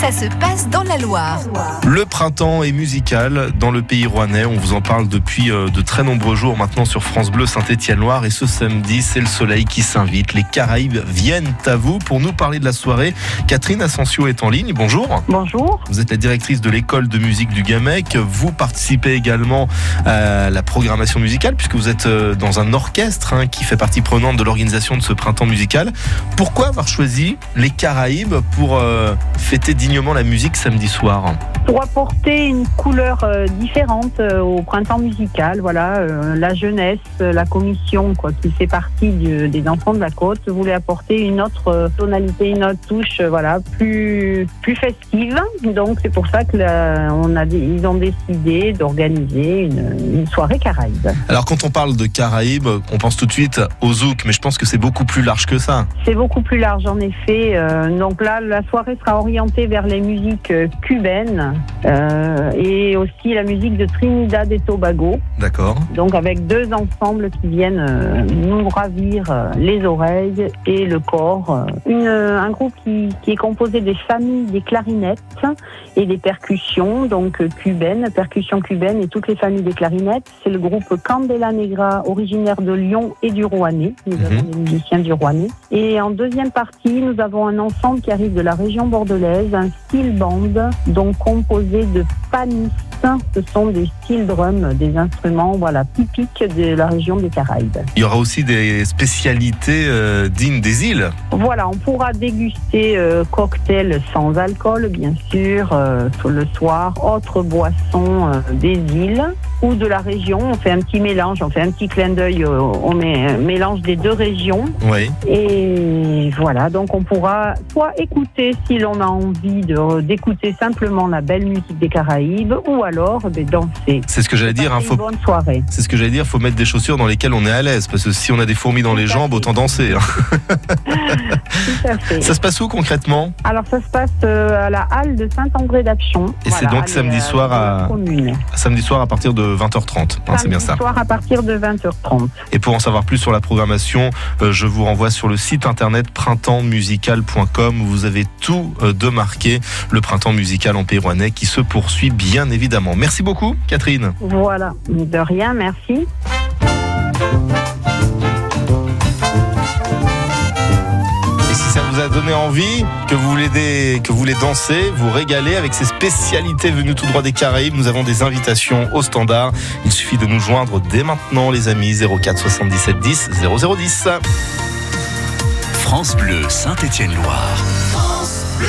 ça se passe dans la Loire. Le printemps est musical dans le pays rouennais. On vous en parle depuis euh, de très nombreux jours maintenant sur France Bleu Saint-Étienne-Loire. Et ce samedi, c'est le soleil qui s'invite. Les Caraïbes viennent à vous pour nous parler de la soirée. Catherine Asensio est en ligne. Bonjour. Bonjour. Vous êtes la directrice de l'école de musique du Gamec. Vous participez également à la programmation musicale puisque vous êtes euh, dans un orchestre hein, qui fait partie prenante de l'organisation de ce printemps musical. Pourquoi avoir choisi les Caraïbes pour euh, fêter la musique samedi soir Pour apporter une couleur euh, différente euh, au printemps musical, voilà, euh, la jeunesse, la commission quoi, qui fait partie du- des enfants de la côte voulait apporter une autre tonalité, une autre touche, voilà, plus plus festive. Donc c'est pour ça que la- on a, dé- ils ont décidé d'organiser une, une soirée Caraïbe. Alors quand on parle de Caraïbes, on pense tout de suite au zouk, mais je pense que c'est beaucoup plus large que ça. C'est beaucoup plus large en effet. Donc là, la soirée sera orientée vers les musiques cubaines euh, et aussi la musique de Trinidad et Tobago. D'accord. Donc avec deux ensembles qui viennent euh, nous ravir euh, les oreilles et le corps. Une, un groupe qui, qui est composé des familles des clarinettes et des percussions, donc cubaines, percussions cubaines et toutes les familles des clarinettes. C'est le groupe Candela Negra, originaire de Lyon et du Rouennais. Nous Mhm. avons des musiciens du Rouennais. Et en deuxième partie, nous avons un ensemble qui arrive de la région bordelaise, un style band, donc composé de panistes. Ce sont des style drum, des instruments voilà, typiques de la région des Caraïbes. Il y aura aussi des spécialités euh, dignes des îles. Voilà, on pourra déguster euh, cocktails sans alcool, bien sûr, euh, le soir, autres boissons euh, des îles ou de la région. On fait un petit mélange, on fait un petit clin d'œil, euh, on met un mélange des deux régions. Oui. Et voilà, donc on pourra soit écouter si l'on a envie d'écouter simplement la belle musique des Caraïbes, ou alors ben, danser. C'est ce que j'allais dire. hein, faut- bonne soirée. C'est ce que j'allais dire. Faut mettre des chaussures dans lesquelles on est à l'aise, parce que si on a des fourmis dans les Tout jambes, fait. autant danser. hein. Tout à fait. Ça se passe où concrètement? Alors ça se passe euh, à la halle de Saint-André d'Aption. Et c'est donc samedi euh, soir à-. Samedi soir à partir de 20h30. hein, c'est Samedi bien ça. soir à partir de 20h30. Et pour en savoir plus sur la programmation, euh, je vous renvoie sur le site internet printempsmusical.com où vous avez tout de marqué. Le printemps musical en Pays Rouennais qui se poursuit bien évidemment. Merci beaucoup, Catherine. Voilà, de rien, merci. Et si ça vous a donné envie, que vous voulez, des- que vous voulez danser, vous régaler avec ces spécialités venues tout droit des Caraïbes, nous avons des invitations au standard. Il suffit de nous joindre dès maintenant, les amis, 04 77 10 0010. France Bleu Saint-Étienne-Loire. France Bleu.